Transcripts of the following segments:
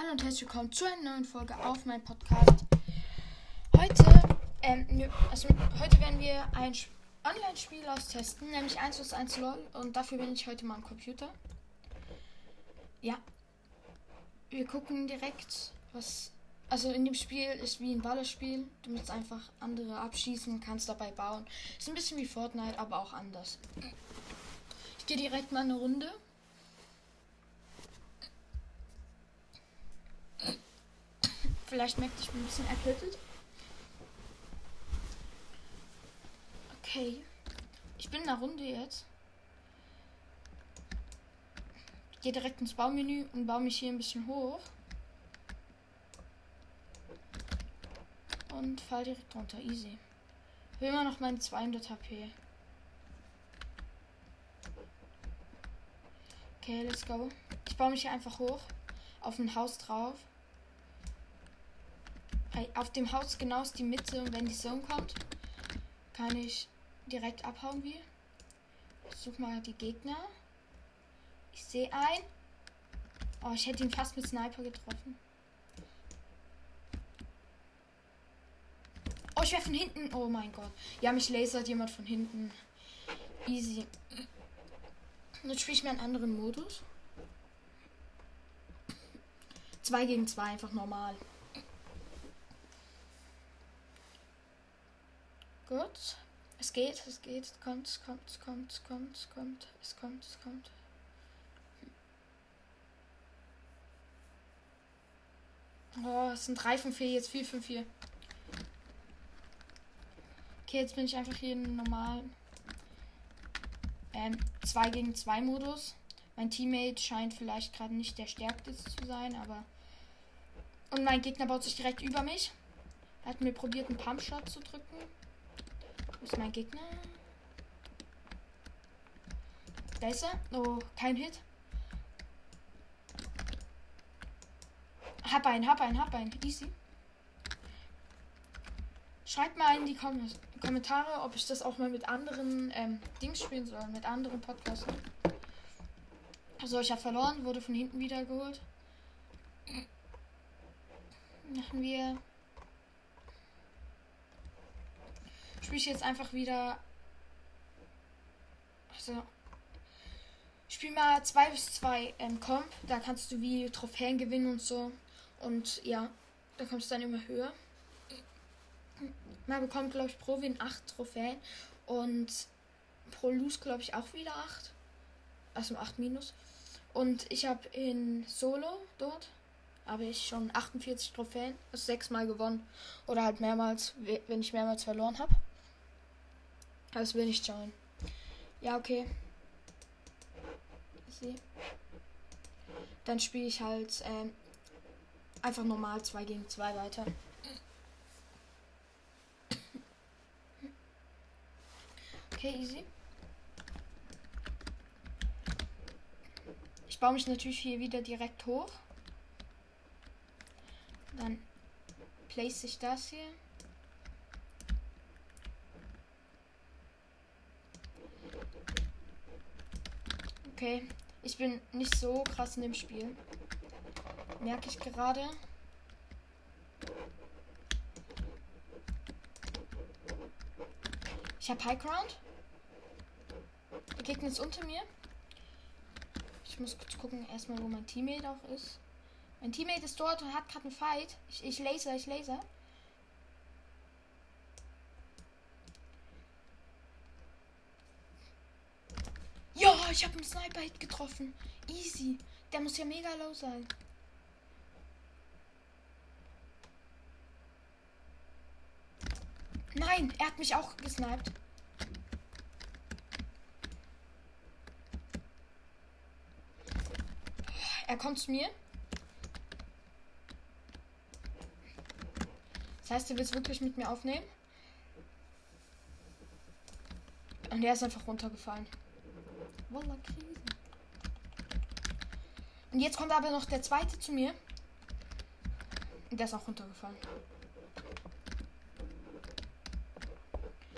Hallo und herzlich willkommen zu einer neuen Folge auf meinem Podcast. Heute, ähm, also heute werden wir ein Online-Spiel austesten, nämlich 1 vs 1 LOL und dafür bin ich heute mal am Computer. Ja. Wir gucken direkt, was. Also in dem Spiel ist wie ein Ballerspiel. Du musst einfach andere abschießen, kannst dabei bauen. Ist ein bisschen wie Fortnite, aber auch anders. Ich gehe direkt mal eine Runde. Vielleicht merkt ich ein bisschen erkältet. Okay. Ich bin in der Runde jetzt. Ich gehe direkt ins Baumenü und baue mich hier ein bisschen hoch. Und fall direkt runter. Easy. Ich will immer noch meinen 200 HP. Okay, let's go. Ich baue mich hier einfach hoch. Auf ein Haus drauf. Auf dem Haus genau ist die Mitte und wenn die Zone kommt, kann ich direkt abhauen wie. Ich suche mal die Gegner. Ich sehe ein. Oh, ich hätte ihn fast mit Sniper getroffen. Oh, ich wäre von hinten. Oh mein Gott. Ja, mich lasert jemand von hinten. Easy. Jetzt spiele ich mir einen anderen Modus. 2 gegen 2, einfach normal. Gut. Es geht, es geht, es kommt, kommt, es kommt, kommt, kommt, es kommt, es kommt. Oh, es sind 3 von 4, jetzt 4 von 4. Okay, jetzt bin ich einfach hier in normalen ähm, 2 gegen 2 Modus. Mein Teammate scheint vielleicht gerade nicht der stärkste zu sein, aber. Und mein Gegner baut sich direkt über mich. Er hat mir probiert, einen Pumpshot zu drücken. Wo ist mein Gegner? Da ist er. Oh, kein Hit. Hab einen, hab einen, hab einen. Easy. Schreibt mal in die Kom Kommentare, ob ich das auch mal mit anderen ähm, Dings spielen soll, mit anderen Podcasts. Also ich habe verloren, wurde von hinten wieder geholt. Machen wir spiele ich jetzt einfach wieder. Also. Spiel mal 2 bis 2 ähm, Comp. Da kannst du wie Trophäen gewinnen und so. Und ja, da kommst du dann immer höher. Man bekommt, glaube ich, pro Win 8 Trophäen. Und pro Lose, glaube ich, auch wieder 8. Also 8 minus. Und ich habe in Solo dort habe ich schon 48 Trophäen, also sechsmal gewonnen. Oder halt mehrmals, wenn ich mehrmals verloren habe. Das will ich schauen. Ja, okay. Sie. Dann spiele ich halt ähm, einfach normal 2 gegen 2 weiter. Okay, easy. Ich baue mich natürlich hier wieder direkt hoch. Dann place ich das hier. Okay, ich bin nicht so krass in dem Spiel. Merke ich gerade. Ich habe High Ground. Der Gegner ist unter mir. Ich muss kurz gucken, erstmal, wo mein Teammate auch ist. Mein Teammate ist dort und hat gerade einen Fight. Ich, ich laser, ich laser. Ich habe einen Sniper-Hit getroffen. Easy. Der muss ja mega low sein. Nein, er hat mich auch gesniped. Er kommt zu mir. Das heißt, du willst wirklich mit mir aufnehmen? Und er ist einfach runtergefallen. Voila, Krise. Und jetzt kommt aber noch der zweite zu mir. Der ist auch runtergefallen.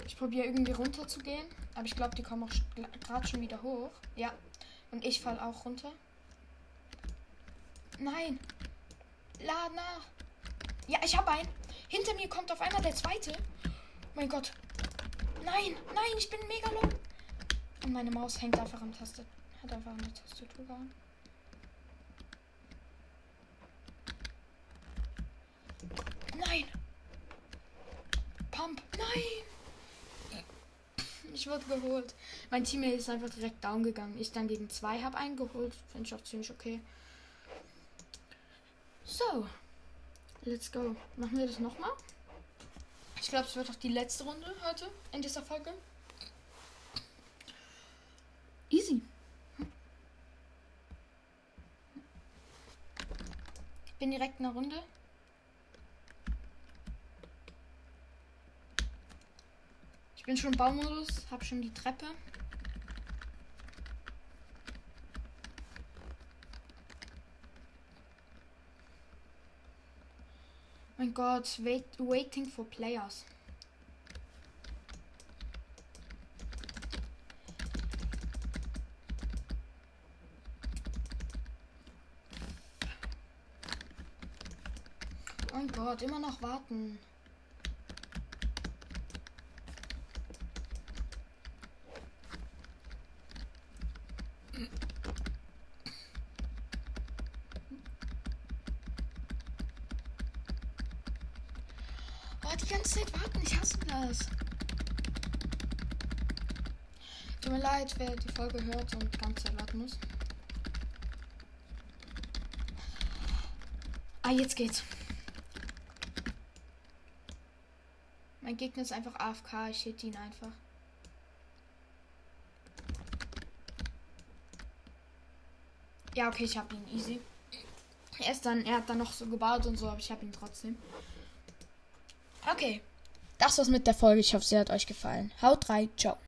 Ich probiere irgendwie runter zu gehen. Aber ich glaube, die kommen auch gerade schon wieder hoch. Ja. Und ich fall auch runter. Nein. lad nach. Ja, ich habe einen. Hinter mir kommt auf einmal der zweite. Mein Gott. Nein, nein, ich bin mega low. Und meine Maus hängt einfach am Taste. Hat einfach eine Tastatur gehauen. Nein. Pump. Nein. Ich wurde geholt. Mein Teammate ist einfach direkt down gegangen. Ich dann gegen zwei habe eingeholt. Finde ich auch ziemlich okay. So. Let's go. Machen wir das nochmal? Ich glaube, es wird auch die letzte Runde heute in dieser Folge. Easy. Ich bin direkt in der Runde. Ich bin schon im Baumodus, habe schon die Treppe. Mein Gott, wait, waiting for players. Mein Gott, immer noch warten. Oh, die ganze Zeit warten. Ich hasse das. Tut mir leid, wer die Folge hört und die ganze Zeit warten muss. Ah, jetzt geht's. Mein Gegner ist einfach AFK. Ich hit ihn einfach. Ja, okay, ich hab ihn easy. Er ist dann, er hat dann noch so gebaut und so, aber ich hab ihn trotzdem. Okay. Das war's mit der Folge. Ich hoffe, sie hat euch gefallen. Haut rein. Ciao.